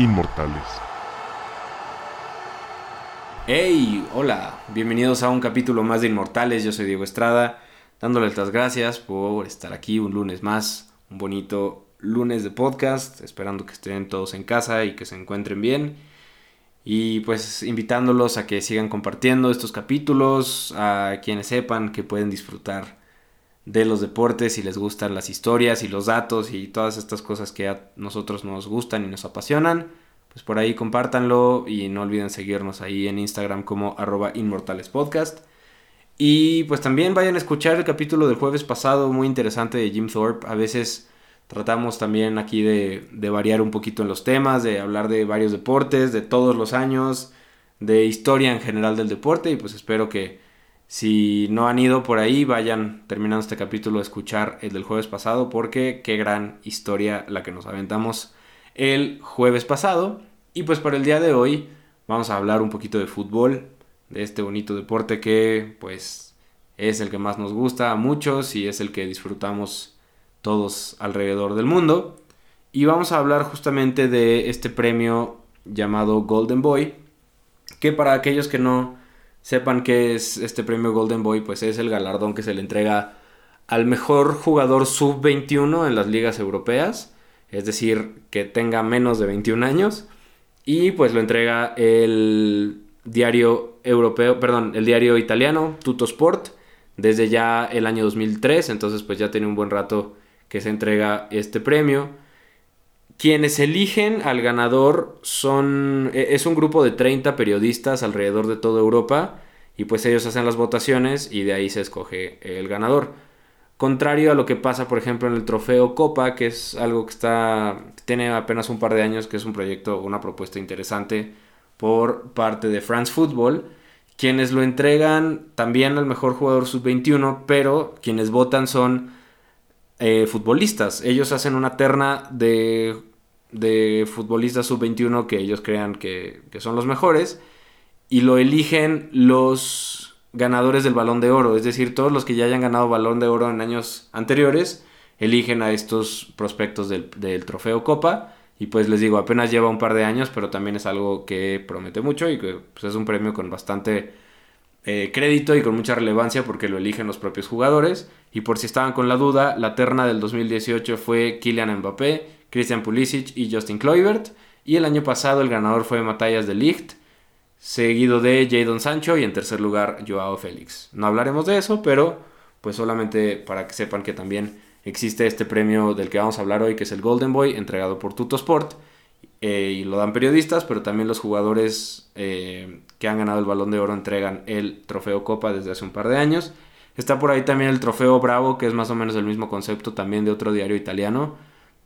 inmortales. Hey, hola, bienvenidos a un capítulo más de Inmortales, yo soy Diego Estrada, dándoles las gracias por estar aquí un lunes más, un bonito lunes de podcast, esperando que estén todos en casa y que se encuentren bien. Y pues invitándolos a que sigan compartiendo estos capítulos, a quienes sepan que pueden disfrutar de los deportes y les gustan las historias y los datos y todas estas cosas que a nosotros nos gustan y nos apasionan, pues por ahí compártanlo y no olviden seguirnos ahí en Instagram como arroba inmortalespodcast. Y pues también vayan a escuchar el capítulo del jueves pasado, muy interesante de Jim Thorpe. A veces tratamos también aquí de, de variar un poquito en los temas, de hablar de varios deportes, de todos los años, de historia en general del deporte y pues espero que si no han ido por ahí, vayan terminando este capítulo a escuchar el del jueves pasado porque qué gran historia la que nos aventamos el jueves pasado. Y pues para el día de hoy vamos a hablar un poquito de fútbol, de este bonito deporte que pues es el que más nos gusta a muchos y es el que disfrutamos todos alrededor del mundo. Y vamos a hablar justamente de este premio llamado Golden Boy, que para aquellos que no sepan que es este premio Golden Boy, pues es el galardón que se le entrega al mejor jugador sub-21 en las ligas europeas, es decir, que tenga menos de 21 años, y pues lo entrega el diario europeo, perdón, el diario italiano Tuttosport desde ya el año 2003, entonces pues ya tiene un buen rato que se entrega este premio. Quienes eligen al ganador son e, es un grupo de 30 periodistas alrededor de toda Europa y pues ellos hacen las votaciones y de ahí se escoge el ganador. Contrario a lo que pasa, por ejemplo, en el trofeo Copa, que es algo que está tiene apenas un par de años, que es un proyecto, una propuesta interesante por parte de France Football, quienes lo entregan también al mejor jugador sub-21, pero quienes votan son eh, futbolistas. Ellos hacen una terna de de futbolistas sub-21 que ellos crean que, son los mejores y lo eligen los ganadores del balón de oro, es decir, todos los que ya hayan ganado balón de oro en años anteriores eligen a estos prospectos del, trofeo Copa y pues les digo, apenas lleva un par de años, pero también es algo que promete mucho y que pues, es un premio con bastante eh, crédito y con mucha relevancia porque lo eligen los propios jugadores. Y por si estaban con la duda, la terna del 2018 fue Kylian Mbappé, Christian Pulisic y Justin Kluivert. Y el año pasado el ganador fue Matthias de Ligt, seguido de Jadon Sancho y en tercer lugar Joao Félix. No hablaremos de eso, pero pues solamente para que sepan que también existe este premio del que vamos a hablar hoy, que es el Golden Boy, entregado por Tutosport. Eh, y lo dan periodistas, pero también los jugadores eh, que han ganado el balón de oro entregan el trofeo Copa desde hace un par de años. Está por ahí también el trofeo Bravo, que es más o menos el mismo concepto también de otro diario italiano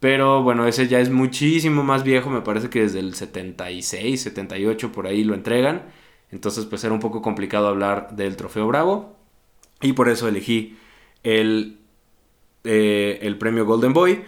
pero bueno, ese ya es muchísimo más viejo, me parece que desde el 76, 78 por ahí lo entregan. Entonces pues era un poco complicado hablar del trofeo Bravo. Y por eso elegí el, eh, el premio Golden Boy.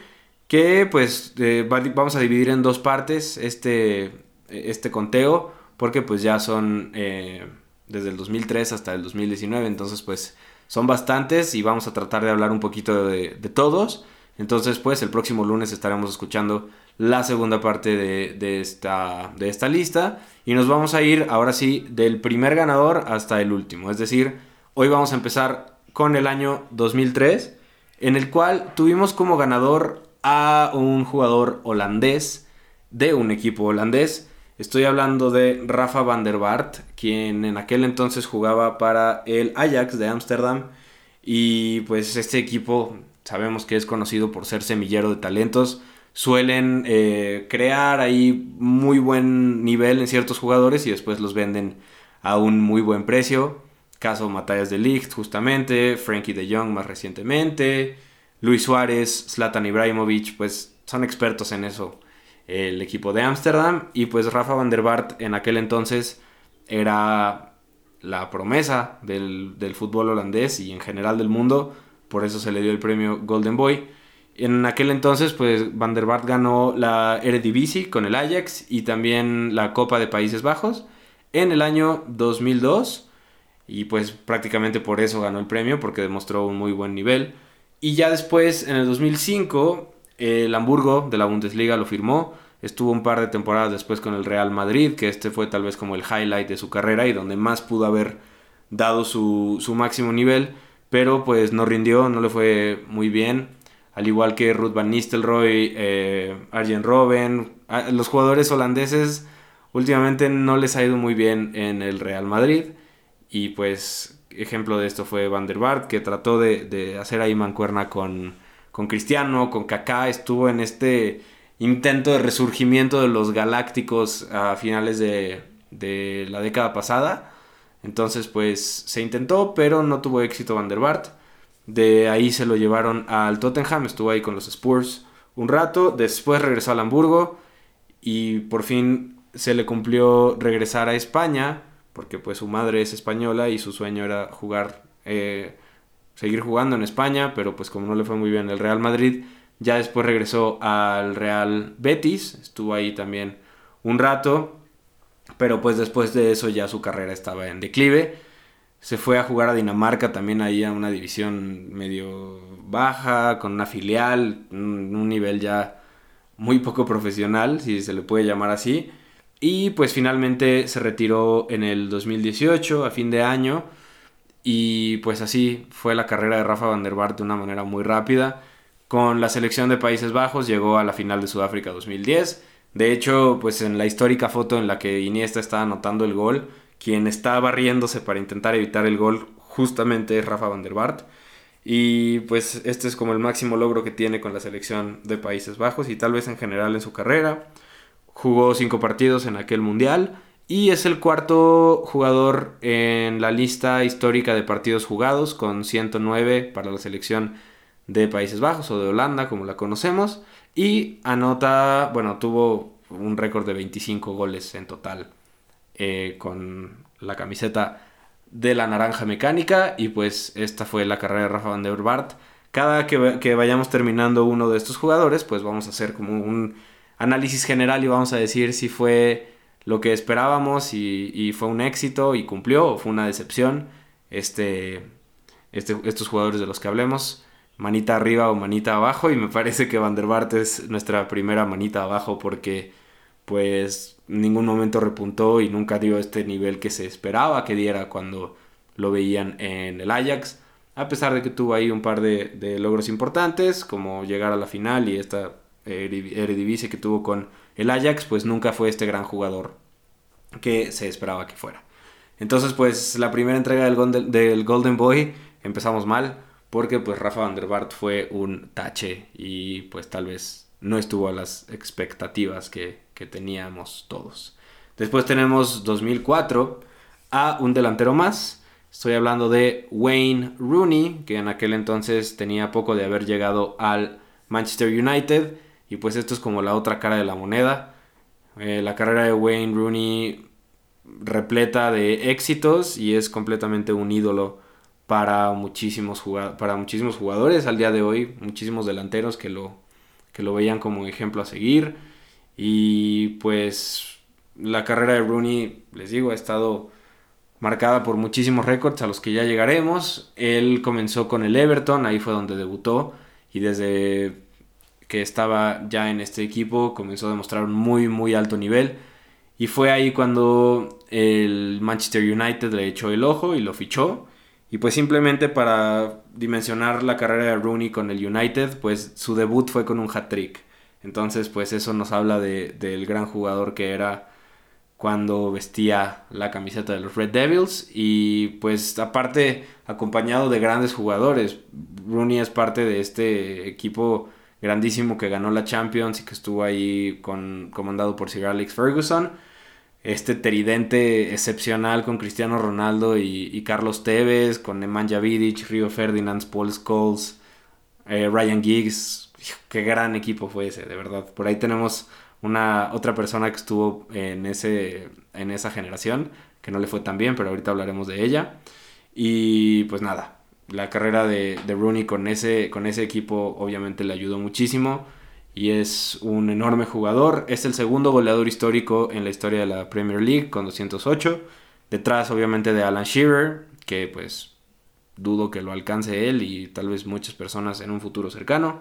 Que pues eh, vamos a dividir en dos partes este, este conteo. Porque pues ya son eh, desde el 2003 hasta el 2019. Entonces pues son bastantes y vamos a tratar de hablar un poquito de, de todos. Entonces, pues el próximo lunes estaremos escuchando la segunda parte de, esta, de esta lista. Y nos vamos a ir ahora sí del primer ganador hasta el último. Es decir, hoy vamos a empezar con el año 2003, en el cual tuvimos como ganador a un jugador holandés de un equipo holandés. Estoy hablando de Rafa van der Vaart, quien en aquel entonces jugaba para el Ajax de Ámsterdam. Y pues este equipo sabemos que es conocido por ser semillero de talentos, suelen eh, crear ahí muy buen nivel en ciertos jugadores y después los venden a un muy buen precio. Caso Matthias de Ligt, justamente, Frankie de Jong más recientemente, Luis Suárez, Zlatan Ibrahimovic, pues son expertos en eso. El equipo de Ámsterdam y pues Rafa van der Vaart en aquel entonces era la promesa del, del fútbol holandés y en general del mundo por eso se le dio el premio Golden Boy. En aquel entonces, pues Van der Vaart ganó la Eredivisie con el Ajax y también la Copa de Países Bajos en el año 2002 y pues prácticamente por eso ganó el premio porque demostró un muy buen nivel. Y ya después, en el 2005, el Hamburgo de la Bundesliga lo firmó. Estuvo un par de temporadas después con el Real Madrid, que este fue tal vez como el highlight de su carrera y donde más pudo haber dado su, su máximo nivel, pero pues no rindió, no le fue muy bien. Al igual que Ruth Van Nistelrooy, eh, Arjen Robben, los jugadores holandeses últimamente no les ha ido muy bien en el Real Madrid. Y pues ejemplo de esto fue Van der Vaart, que trató de, hacer ahí mancuerna con, con Cristiano, con Kaká, estuvo en este intento de resurgimiento de los galácticos a finales de, de la década pasada. Entonces, pues se intentó, pero no tuvo éxito Van der Vaart. De ahí se lo llevaron al Tottenham, estuvo ahí con los Spurs un rato. Después regresó al Hamburgo y por fin se le cumplió regresar a España, porque pues su madre es española y su sueño era jugar, eh, seguir jugando en España, pero pues como no le fue muy bien en el Real Madrid, ya después regresó al Real Betis, estuvo ahí también un rato, pero pues después de eso ya su carrera estaba en declive. Se fue a jugar a Dinamarca también ahí a una división medio baja, con una filial, un nivel ya muy poco profesional, si se le puede llamar así. Y pues finalmente se retiró en el 2018, a fin de año. Y pues así fue la carrera de Rafa van der Vaart de una manera muy rápida. Con la selección de Países Bajos llegó a la final de Sudáfrica 2010. De hecho, pues en la histórica foto en la que Iniesta está anotando el gol, quien está barriéndose para intentar evitar el gol justamente es Rafa van der Vaart. Y pues este es como el máximo logro que tiene con la selección de Países Bajos y tal vez en general en su carrera. Jugó cinco partidos en aquel mundial y es el cuarto jugador en la lista histórica de partidos jugados con 109 para la selección de Países Bajos o de Holanda, como la conocemos. Y anota, bueno, tuvo un récord de 25 goles en total eh, con la camiseta de la naranja mecánica. Y pues esta fue la carrera de Rafa van der Vaart. Cada que, que vayamos terminando uno de estos jugadores, pues vamos a hacer como un análisis general y vamos a decir si fue lo que esperábamos y, fue un éxito y cumplió o fue una decepción este, este, estos jugadores de los que hablemos. Manita arriba o manita abajo y me parece que Van der Vaart es nuestra primera manita abajo porque pues ningún momento repuntó y nunca dio este nivel que se esperaba que diera cuando lo veían en el Ajax. A pesar de que tuvo ahí un par de logros importantes como llegar a la final y esta Eredivisie que tuvo con el Ajax pues nunca fue este gran jugador que se esperaba que fuera entonces pues la primera entrega del, Golden Boy empezamos mal porque pues Rafa van der Vaart fue un tache y pues tal vez no estuvo a las expectativas que, teníamos todos. Después tenemos 2004 a un delantero más. Estoy hablando de Wayne Rooney, que en aquel entonces tenía poco de haber llegado al Manchester United. Y pues esto es como la otra cara de la moneda. Eh, la carrera de Wayne Rooney repleta de éxitos y es completamente un ídolo para muchísimos, para muchísimos jugadores al día de hoy, muchísimos delanteros que lo, que lo veían como ejemplo a seguir. Y pues la carrera de Rooney, les digo, ha estado marcada por muchísimos récords a los que ya llegaremos. Él comenzó con el Everton, ahí fue donde debutó y desde que estaba ya en este equipo comenzó a demostrar un muy muy alto nivel y fue ahí cuando el Manchester United le echó el ojo y lo fichó y pues simplemente para dimensionar la carrera de Rooney con el United, pues su debut fue con un hat-trick. Entonces, pues eso nos habla de, del gran jugador que era cuando vestía la camiseta de los Red Devils y pues aparte acompañado de grandes jugadores. Rooney es parte de este equipo grandísimo que ganó la Champions y que estuvo ahí con, comandado por Sir Alex Ferguson este tridente excepcional con Cristiano Ronaldo y, Carlos Tevez, con Nemanja Vidic, Rio Ferdinand, Paul Scholes, eh, Ryan Giggs. Qué gran equipo fue ese, de verdad. Por ahí tenemos una otra persona que estuvo en, ese, en esa generación, que no le fue tan bien, pero ahorita hablaremos de ella. Y pues nada, la carrera de, Rooney con ese, con ese equipo obviamente le ayudó muchísimo y es un enorme jugador. Es el segundo goleador histórico en la historia de la Premier League con 208. Detrás obviamente de Alan Shearer, que pues dudo que lo alcance él y tal vez muchas personas en un futuro cercano.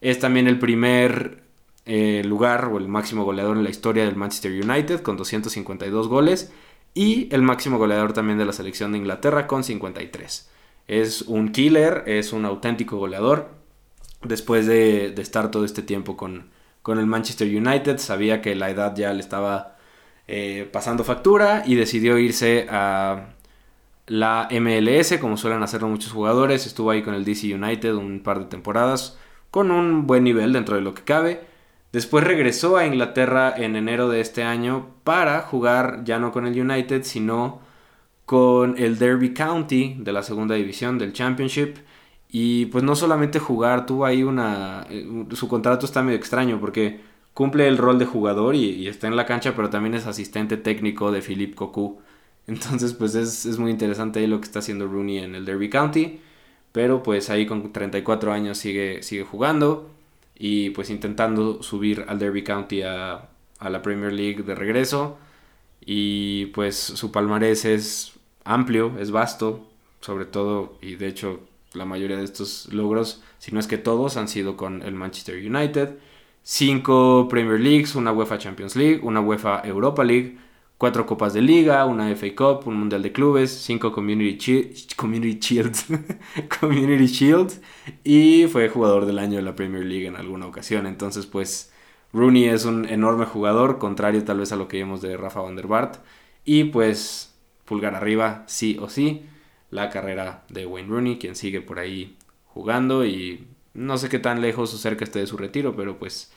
Es también el primer eh, lugar o el máximo goleador en la historia del Manchester United con 252 goles y el máximo goleador también de la selección de Inglaterra con 53. Es un killer, es un auténtico goleador. Después de, estar todo este tiempo con, con, el Manchester United, sabía que la edad ya le estaba eh, pasando factura y decidió irse a la MLS, como suelen hacerlo muchos jugadores. Estuvo ahí con el DC United un par de temporadas, con un buen nivel dentro de lo que cabe. Después regresó a Inglaterra en enero de este año para jugar ya no con el United, sino con el Derby County de la segunda división del Championship. Y pues no solamente jugar, tuvo ahí una... Eh, su contrato está medio extraño porque cumple el rol de jugador y, está en la cancha, pero también es asistente técnico de Philippe Cocu. Entonces pues es, es, muy interesante ahí lo que está haciendo Rooney en el Derby County. Pero pues ahí con 34 años sigue, sigue jugando y pues intentando subir al Derby County a, a la Premier League de regreso. Y pues su palmarés es amplio, es vasto, sobre todo, y de hecho la mayoría de estos logros, si no es que todos, han sido con el Manchester United. Cinco Premier Leagues, una UEFA Champions League, una UEFA Europa League, cuatro Copas de Liga, una FA Cup, un Mundial de Clubes, cinco Community, Community Shields, Community Shields y fue jugador del año de la Premier League en alguna ocasión. Entonces, pues Rooney es un enorme jugador, contrario tal vez a lo que vimos de Rafa van der Bart. Y pues pulgar arriba, sí o sí, la carrera de Wayne Rooney, quien sigue por ahí jugando y no sé qué tan lejos o cerca esté de su retiro, pero pues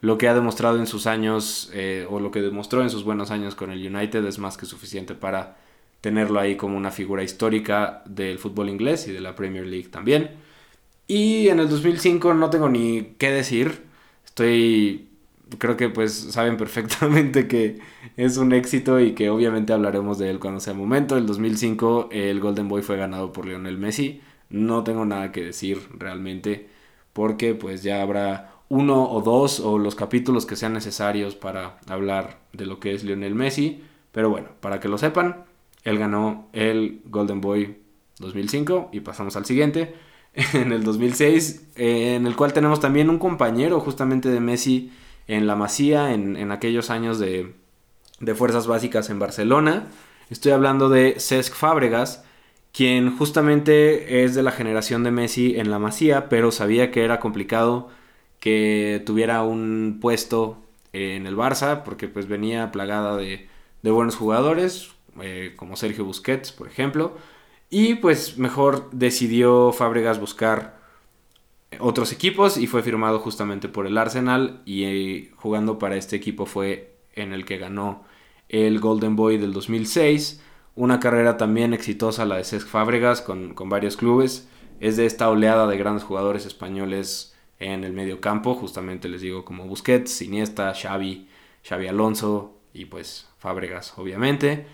lo que ha demostrado en sus años eh, o lo que demostró en sus buenos años con el United es más que suficiente para tenerlo ahí como una figura histórica del fútbol inglés y de la Premier League también. Y en el 2005 no tengo ni qué decir, estoy creo que pues saben perfectamente que es un éxito y que obviamente hablaremos de él cuando sea momento. El 2005 el Golden Boy fue ganado por Lionel Messi. No tengo nada que decir realmente porque pues ya habrá uno o dos o los capítulos que sean necesarios para hablar de lo que es Lionel Messi. Pero bueno, para que lo sepan, él ganó el Golden Boy 2005 y pasamos al siguiente. En el 2006, en el cual tenemos también un compañero justamente de Messi en la Masía, en, aquellos años de, fuerzas básicas en Barcelona. Estoy hablando de Cesc Fábregas, quien justamente es de la generación de Messi en la Masía, pero sabía que era complicado que tuviera un puesto en el Barça, porque pues venía plagada de, buenos jugadores, eh, como Sergio Busquets, por ejemplo, y pues mejor decidió Fábregas buscar otros equipos y fue firmado justamente por el Arsenal y eh, jugando para este equipo fue en el que ganó el Golden Boy del 2006. Una carrera también exitosa la de Cesc Fábregas con, varios clubes. Es de esta oleada de grandes jugadores españoles en el medio campo, justamente les digo como Busquets, Iniesta, Xavi, Xavi Alonso y pues Fábregas obviamente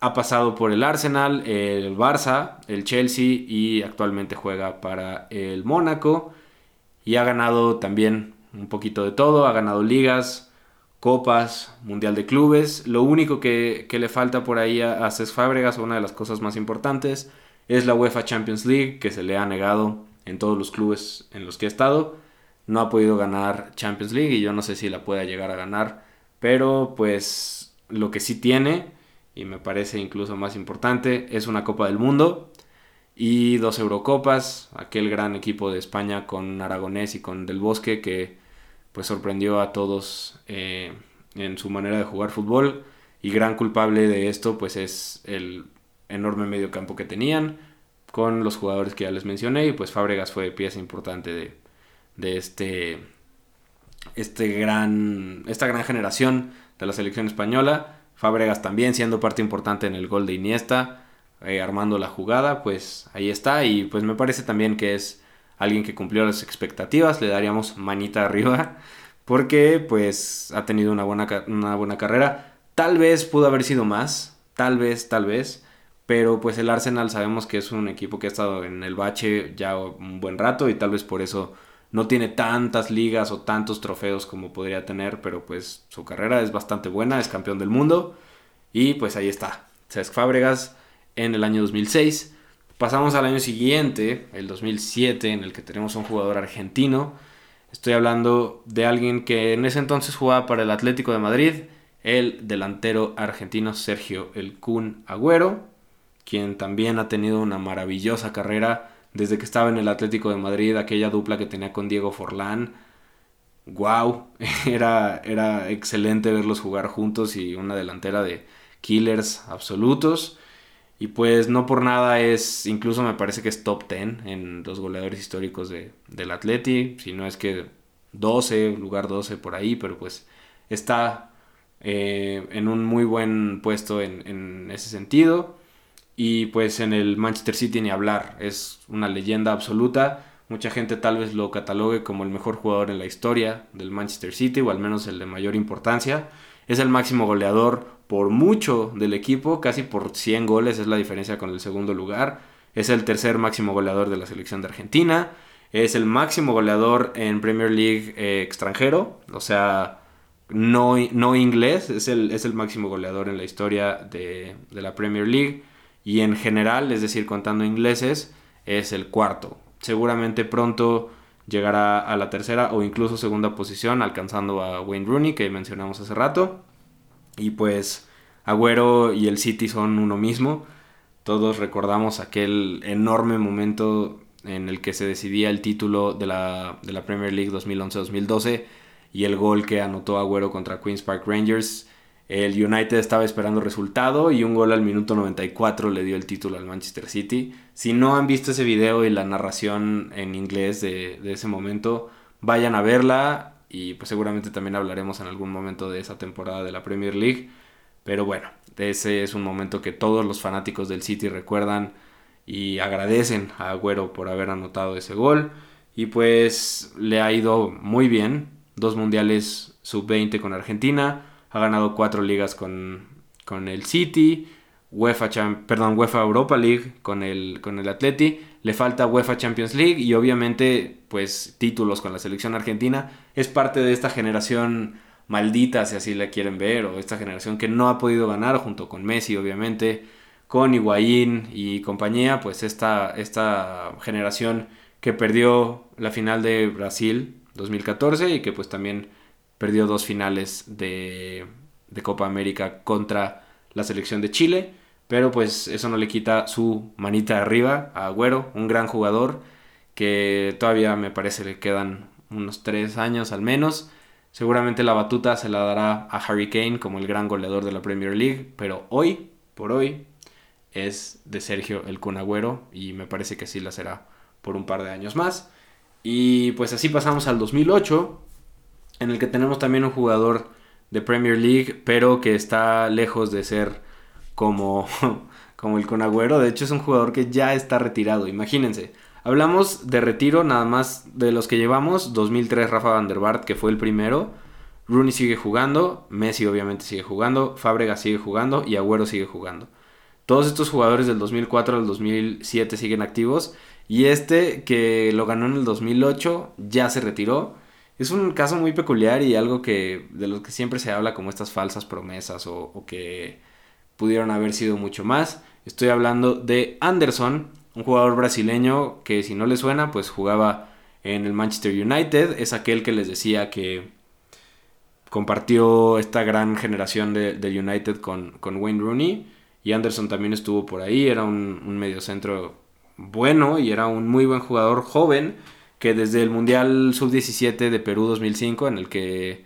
ha pasado por el Arsenal, el Barça, el Chelsea y actualmente juega para el Mónaco. Y ha ganado también un poquito de todo, ha ganado ligas, copas, mundial de clubes. Lo único que, le falta por ahí a, a Cesc Fábregas, una de las cosas más importantes, es la UEFA Champions League, que se le ha negado en todos los clubes en los que ha estado. No ha podido ganar Champions League y yo no sé si la pueda llegar a ganar, pero pues lo que sí tiene y me parece incluso más importante, es una Copa del Mundo y dos Eurocopas, aquel gran equipo de España con Aragonés y con Del Bosque que pues sorprendió a todos eh, en su manera de jugar fútbol y gran culpable de esto pues es el enorme medio campo que tenían con los jugadores que ya les mencioné y pues Fábregas fue pieza importante de, de este, este gran, esta gran generación de la selección española Fábregas también siendo parte importante en el gol de Iniesta, eh, armando la jugada, pues ahí está. Y pues me parece también que es alguien que cumplió las expectativas, le daríamos manita arriba, porque pues ha tenido una buena, una buena carrera. Tal vez pudo haber sido más, tal vez, tal vez. Pero pues el Arsenal sabemos que es un equipo que ha estado en el bache ya un buen rato y tal vez por eso no tiene tantas ligas o tantos trofeos como podría tener, pero pues su carrera es bastante buena, es campeón del mundo y pues ahí está, Cesc Fábregas en el año 2006. Pasamos al año siguiente, el 2007, en el que tenemos un jugador argentino, Estoy hablando de alguien que en ese entonces jugaba para el Atlético de Madrid, el delantero argentino Sergio El Kun Agüero, quien también ha tenido una maravillosa carrera desde que estaba en el Atlético de Madrid, aquella dupla que tenía con Diego Forlán. ¡Wow! Era, era excelente verlos jugar juntos y una delantera de killers absolutos. Y pues no por nada es, incluso me parece que es top 10 en los goleadores históricos de, del Atleti, si no es que 12, lugar 12 por ahí, pero pues está eh, en un muy buen puesto en, en, ese sentido. Y pues en el Manchester City ni hablar, es una leyenda absoluta. Mucha gente tal vez lo catalogue como el mejor jugador en la historia del Manchester City, o al menos el de mayor importancia. Es el máximo goleador por mucho del equipo, casi por 100 goles es la diferencia con el segundo lugar. Es el tercer máximo goleador de la selección de Argentina. Es el máximo goleador en Premier League eh, extranjero, o sea, no, no inglés. Es el, es el, máximo goleador en la historia de, de la Premier League. Y en general, es decir, contando ingleses, es el cuarto. Seguramente pronto llegará a la tercera o incluso segunda posición, alcanzando a Wayne Rooney, que mencionamos hace rato. Y pues Agüero y el City son uno mismo. Todos recordamos aquel enorme momento en el que se decidía el título de la, de la Premier League 2011-2012 y el gol que anotó Agüero contra Queen's Park Rangers. El United estaba esperando resultado y un gol al minuto 94 le dio el título al Manchester City. Si no han visto ese video y la narración en inglés de, ese momento, vayan a verla y pues seguramente también hablaremos en algún momento de esa temporada de la Premier League. Pero bueno, ese es un momento que todos los fanáticos del City recuerdan y agradecen a Agüero por haber anotado ese gol. Y pues le ha ido muy bien. Dos mundiales sub-20 con Argentina. Ha ganado cuatro ligas con, con el City. UEFA, perdón, UEFA Europa League con el, con el Atleti le falta UEFA Champions League y obviamente pues títulos con la selección argentina. Es parte de esta generación maldita, si así la quieren ver, o esta generación que no ha podido ganar junto con Messi obviamente, con Higuaín y compañía, pues esta, esta generación que perdió la final de Brasil 2014 y que pues también perdió dos finales de, Copa América contra la selección de Chile pero pues eso no le quita su manita arriba a Agüero, un gran jugador que todavía me parece le quedan unos tres años al menos. Seguramente la batuta se la dará a Harry Kane como el gran goleador de la Premier League, pero hoy, por hoy, es de Sergio el Kun Agüero y me parece que sí la será por un par de años más. Y pues así pasamos al 2008, en el que tenemos también un jugador de Premier League, pero que está lejos de ser como, como el Conagüero. De hecho, es un jugador que ya está retirado. Imagínense. Hablamos de retiro nada más de los que llevamos. 2003 Rafa Van der Bart, que fue el primero. Rooney sigue jugando. Messi obviamente sigue jugando. Fábrega sigue jugando. Y Agüero sigue jugando. Todos estos jugadores del 2004 al 2007 siguen activos. Y este que lo ganó en el 2008 ya se retiró. Es un caso muy peculiar y algo que de lo que siempre se habla como estas falsas promesas o que pudieron haber sido mucho más. Estoy hablando de Anderson, un jugador brasileño que si no le suena, pues jugaba en el Manchester United. Es aquel que les decía que compartió esta gran generación de, United con, con, Wayne Rooney. Y Anderson también estuvo por ahí, era un, un mediocentro bueno y era un muy buen jugador joven que desde el Mundial Sub-17 de Perú 2005, en el que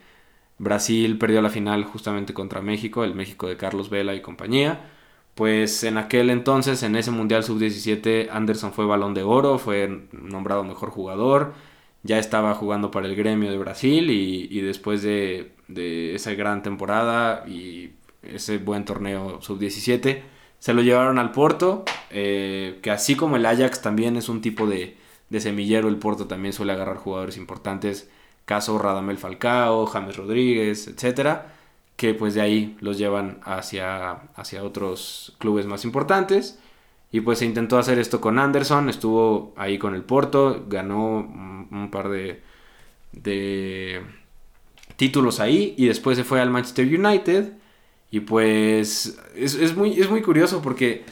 Brasil perdió la final justamente contra México, el México de Carlos Vela y compañía. Pues en aquel entonces, en ese Mundial Sub-17, Anderson fue balón de oro, fue nombrado mejor jugador, ya estaba jugando para el gremio de Brasil y, después de, esa gran temporada y ese buen torneo Sub-17, se lo llevaron al Porto, eh, que así como el Ajax también es un tipo de, de semillero, el Porto también suele agarrar jugadores importantes caso Radamel Falcao, James Rodríguez, etcétera, que pues de ahí los llevan hacia, hacia otros clubes más importantes. Y pues se intentó hacer esto con Anderson, estuvo ahí con el Porto, ganó un, par de, de títulos ahí y después se fue al Manchester United. Y pues es, muy, es muy curioso porque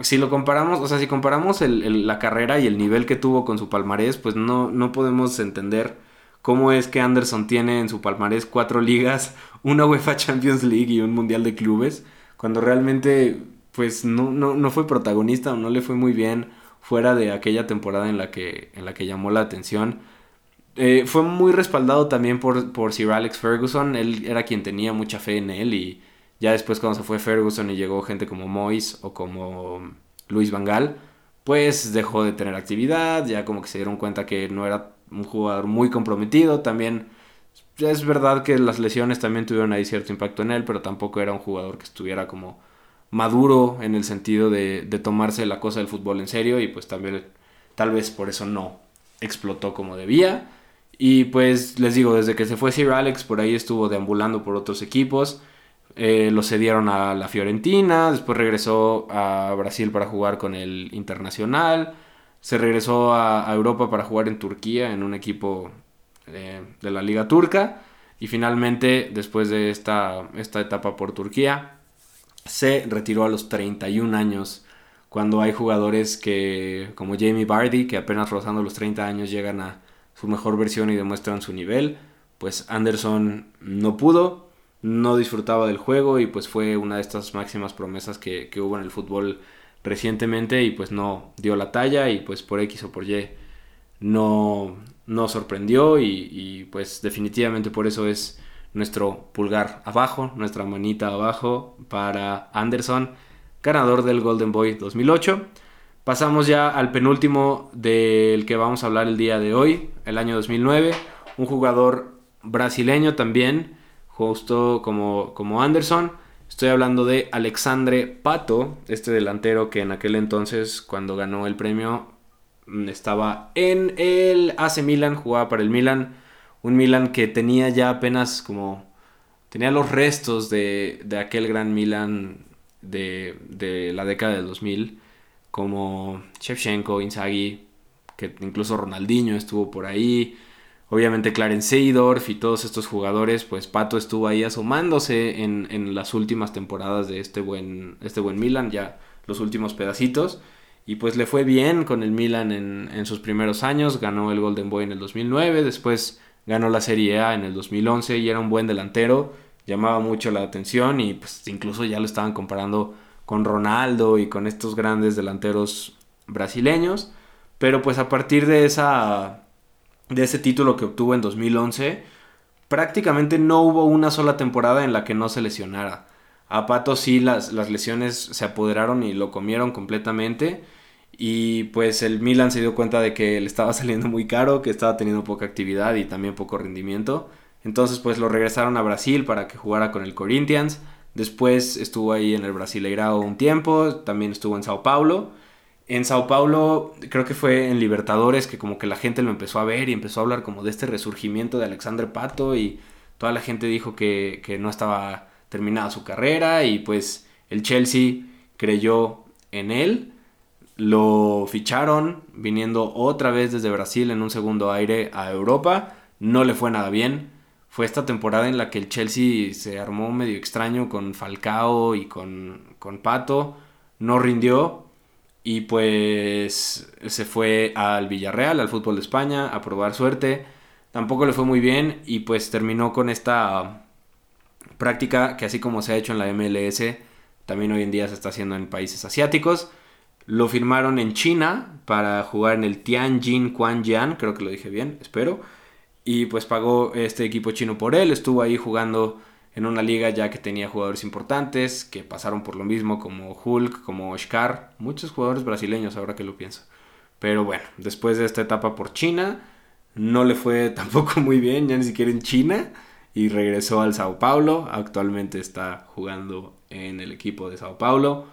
si lo comparamos, o sea, si comparamos la carrera y el nivel que tuvo con su palmarés, pues no, no podemos entender cómo es que Anderson tiene en su palmarés cuatro ligas, una UEFA Champions League y un Mundial de Clubes, cuando realmente pues no, no, fue protagonista o no le fue muy bien fuera de aquella temporada en la que, en la que llamó la atención. Eh, fue muy respaldado también por, por Sir Alex Ferguson, él era quien tenía mucha fe en él y ya después cuando se fue Ferguson y llegó gente como Moyes o como Luis Vangal, pues dejó de tener actividad, ya como que se dieron cuenta que no era un jugador muy comprometido, también es verdad que las lesiones también tuvieron ahí cierto impacto en él, pero tampoco era un jugador que estuviera como maduro en el sentido de, de tomarse la cosa del fútbol en serio y pues también tal vez por eso no explotó como debía. Y pues les digo, desde que se fue Sir Alex, por ahí estuvo deambulando por otros equipos. Eh, lo cedieron a la Fiorentina, después regresó a Brasil para jugar con el Internacional, se regresó a, Europa para jugar en Turquía en un equipo eh, de la Liga Turca y finalmente después de esta, esta etapa por Turquía se retiró a los 31 años cuando hay jugadores que como Jamie Vardy que apenas rozando los 30 años llegan a su mejor versión y demuestran su nivel pues Anderson no pudo no disfrutaba del juego y pues fue una de estas máximas promesas que, hubo en el fútbol recientemente y pues no dio la talla y pues por X o por Y no, no sorprendió y, pues definitivamente por eso es nuestro pulgar abajo, nuestra manita abajo para Anderson, ganador del Golden Boy 2008. Pasamos ya al penúltimo del que vamos a hablar el día de hoy, el año 2009, un jugador brasileño también, justo como, como Anderson. Estoy hablando de Alexandre Pato, este delantero que en aquel entonces, cuando ganó el premio, mm, estaba en el AC Milan, jugaba para el Milan. Un Milan que tenía ya apenas como. tenía los restos de, de aquel gran Milan de, de, la década del 2000, como Shevchenko, Inzaghi, que incluso Ronaldinho estuvo por ahí. Obviamente Clarence Seydorf y todos estos jugadores, pues Pato estuvo ahí asomándose en, las últimas temporadas de este buen, este buen Milan, ya los últimos pedacitos. Y pues le fue bien con el Milan en, en sus primeros años, ganó el Golden Boy en el 2009, después ganó la Serie A en el 2011 y era un buen delantero, llamaba mucho la atención y pues incluso ya lo estaban comparando con Ronaldo y con estos grandes delanteros brasileños. Pero pues a partir de esa de ese título que obtuvo en 2011, prácticamente no hubo una sola temporada en la que no se lesionara. A Pato sí las, las lesiones se apoderaron y lo comieron completamente. Y pues el Milan se dio cuenta de que le estaba saliendo muy caro, que estaba teniendo poca actividad y también poco rendimiento. Entonces pues lo regresaron a Brasil para que jugara con el Corinthians. Después estuvo ahí en el Brasileirao un tiempo, también estuvo en Sao Paulo. En Sao Paulo, creo que fue en Libertadores que como que la gente lo empezó a ver y empezó a hablar como de este resurgimiento de Alexandre Pato y toda la gente dijo que, no estaba terminada su carrera y pues el Chelsea creyó en él, lo ficharon viniendo otra vez desde Brasil en un segundo aire a Europa, no le fue nada bien, fue esta temporada en la que el Chelsea se armó medio extraño con Falcao y con, con Pato, no rindió, y pues se fue al Villarreal, al fútbol de España, a probar suerte. Tampoco le fue muy bien y pues terminó con esta práctica que así como se ha hecho en la MLS, también hoy en día se está haciendo en países asiáticos. Lo firmaron en China para jugar en el Tianjin Quanjian, creo que lo dije bien, espero. Y pues pagó este equipo chino por él, estuvo ahí jugando en una liga ya que tenía jugadores importantes que pasaron por lo mismo como Hulk, como Oscar, muchos jugadores brasileños ahora que lo pienso. Pero bueno, después de esta etapa por China, no le fue tampoco muy bien, ya ni siquiera en China, y regresó al Sao Paulo, actualmente está jugando en el equipo de Sao Paulo,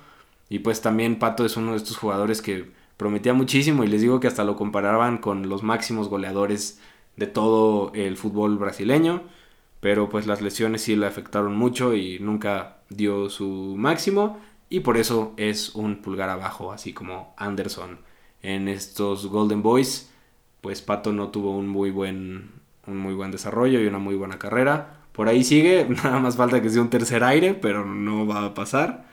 y pues también Pato es uno de estos jugadores que prometía muchísimo y les digo que hasta lo comparaban con los máximos goleadores de todo el fútbol brasileño pero pues las lesiones sí le afectaron mucho y nunca dio su máximo y por eso es un pulgar abajo, así como Anderson. En estos Golden Boys, pues Pato no tuvo un muy buen, un muy buen desarrollo y una muy buena carrera. Por ahí sigue, nada más falta que sea un tercer aire, pero no va a pasar.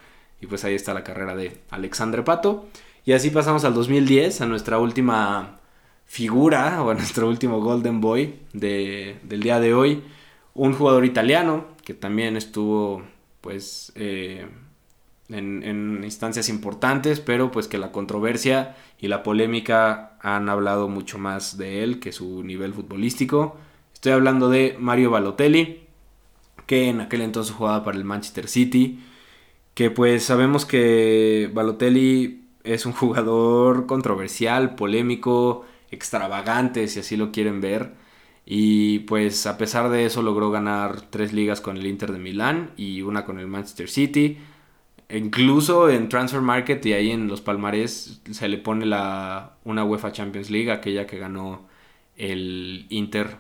Y pues ahí está la carrera de Alexandre Pato. Y así pasamos al 2010, a nuestra última figura, o a nuestro último Golden Boy del día de hoy, un jugador italiano que también estuvo pues eh, en, instancias importantes, pero pues que la controversia y la polémica han hablado mucho más de él que su nivel futbolístico. Estoy hablando de Mario Balotelli, que en aquel entonces jugaba para el Manchester City, que pues sabemos que Balotelli es un jugador controversial, polémico, extravagante, si así lo quieren ver. Y pues a pesar de eso logró ganar tres ligas con el Inter de Milán y una con el Manchester City. Incluso en Transfer Market y ahí en los palmares se le pone la, una UEFA Champions League, aquella que ganó el Inter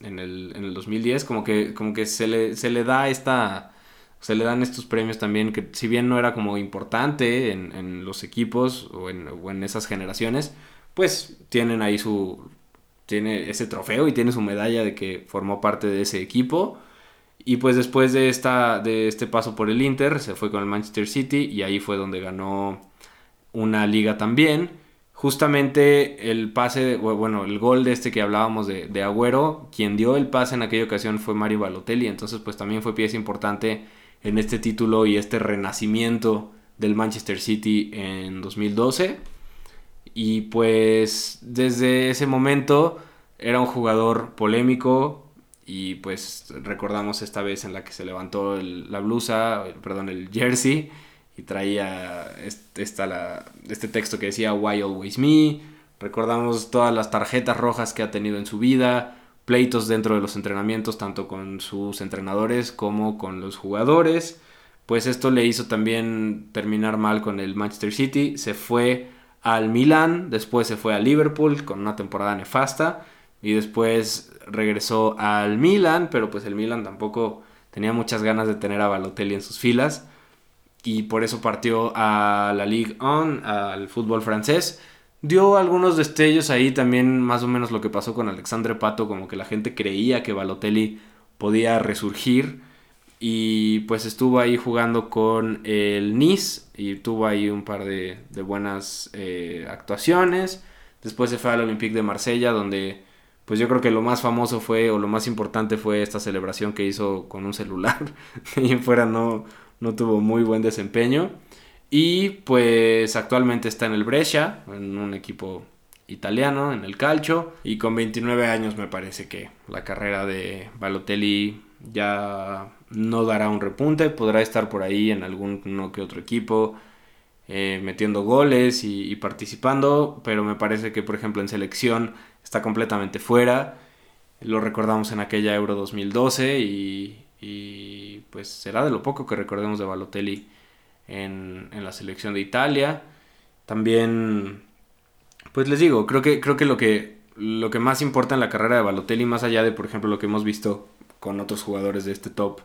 en el, en el 2010. Como que, como que se, le, se le da esta... Se le dan estos premios también que si bien no era como importante en, en los equipos o en, o en esas generaciones, pues tienen ahí su, tiene ese trofeo y tiene su medalla de que formó parte de ese equipo. Y pues después de, esta, de este paso por el Inter, se fue con el Manchester City y ahí fue donde ganó una liga también. Justamente el pase, bueno, el gol de este que hablábamos de, Agüero, quien dio el pase en aquella ocasión fue Mario Balotelli, entonces pues también fue pieza importante en este título y este renacimiento del Manchester City en 2012. Y pues desde ese momento era un jugador polémico y pues recordamos esta vez en la que se levantó la blusa, perdón, el jersey y traía este, este texto que decía Why Always Me. Recordamos todas las tarjetas rojas que ha tenido en su vida, pleitos dentro de los entrenamientos, tanto con sus entrenadores como con los jugadores. Pues esto le hizo también terminar mal con el Manchester City. Se fue al Milan, después se fue a Liverpool con una temporada nefasta y después regresó al Milan, pero pues el Milan tampoco tenía muchas ganas de tener a Balotelli en sus filas y por eso partió a la Ligue 1, al fútbol francés. Dio algunos destellos ahí también, más o menos lo que pasó con Alexandre Pato, como que la gente creía que Balotelli podía resurgir y pues estuvo ahí jugando con el Nice y tuvo ahí un par de, buenas eh, actuaciones. Después se fue al Olympique de Marsella, donde pues yo creo que lo más famoso fue, o lo más importante fue esta celebración que hizo con un celular. y en fuera no, no tuvo muy buen desempeño. Y pues actualmente está en el Brescia, en un equipo italiano, en el calcio. Y con 29 años me parece que la carrera de Balotelli ya no dará un repunte, podrá estar por ahí en algún que otro equipo, eh, metiendo goles y, participando, pero me parece que por ejemplo en selección está completamente fuera. Lo recordamos en aquella Euro 2012 y, y pues será de lo poco que recordemos de Balotelli en, en, la selección de Italia. También, pues les digo, creo que, creo que lo que lo que más importa en la carrera de Balotelli, más allá de por ejemplo lo que hemos visto con otros jugadores de este top,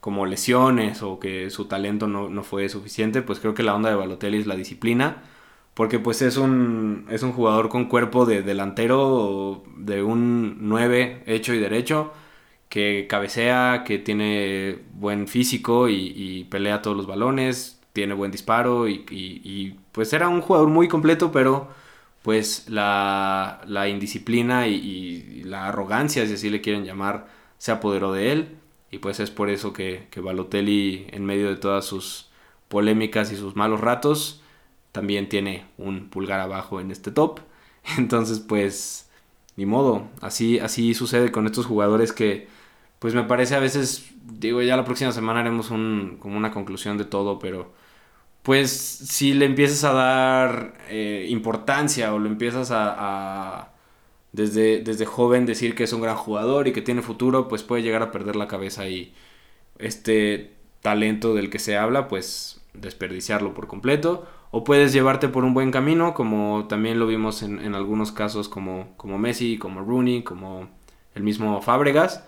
como lesiones o que su talento no, fue suficiente, pues creo que la onda de Balotelli es la disciplina, porque pues es un, es un jugador con cuerpo de delantero, de un 9 hecho y derecho, que cabecea, que tiene buen físico y, pelea todos los balones, tiene buen disparo y, pues era un jugador muy completo, pero pues la, la indisciplina y, la arrogancia, si así le quieren llamar, se apoderó de él y pues es por eso que, que Balotelli, en medio de todas sus polémicas y sus malos ratos, también tiene un pulgar abajo en este top. Entonces, pues, ni modo. Así, así sucede con estos jugadores que, pues me parece a veces, digo, ya la próxima semana haremos un, como una conclusión de todo, pero pues si le empiezas a dar eh, importancia o lo empiezas a desde, desde joven decir que es un gran jugador y que tiene futuro, pues puede llegar a perder la cabeza y este talento del que se habla, pues desperdiciarlo por completo. O puedes llevarte por un buen camino, como también lo vimos en, algunos casos como, como Messi, como Rooney, como el mismo Fábregas.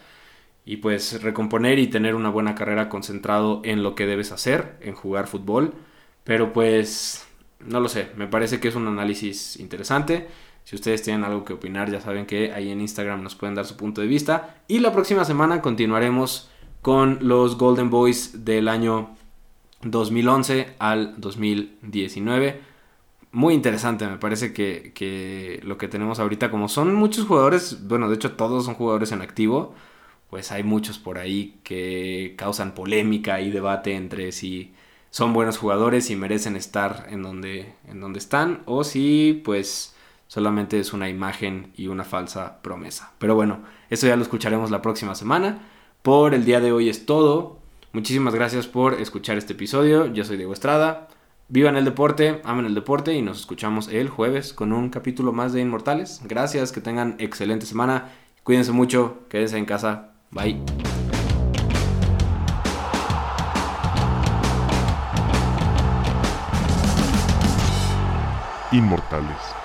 Y pues recomponer y tener una buena carrera concentrado en lo que debes hacer, en jugar fútbol. Pero pues, no lo sé, me parece que es un análisis interesante. Si ustedes tienen algo que opinar, ya saben que ahí en Instagram nos pueden dar su punto de vista. Y la próxima semana continuaremos con los Golden Boys del año 2011 al 2019. muy interesante. Me parece que, que, lo que tenemos ahorita, como son muchos jugadores, bueno, de hecho todos son jugadores en activo, pues hay muchos por ahí que causan polémica y debate entre si son buenos jugadores y merecen estar en donde, en donde están o si pues solamente es una imagen y una falsa promesa. Pero bueno, eso ya lo escucharemos la próxima semana. Por el día de hoy es todo. Muchísimas gracias por escuchar este episodio. Yo soy Diego Estrada. Vivan el deporte, amen el deporte y nos escuchamos el jueves con un capítulo más de Inmortales. Gracias, que tengan excelente semana. Cuídense mucho, quédense en casa. Bye. Inmortales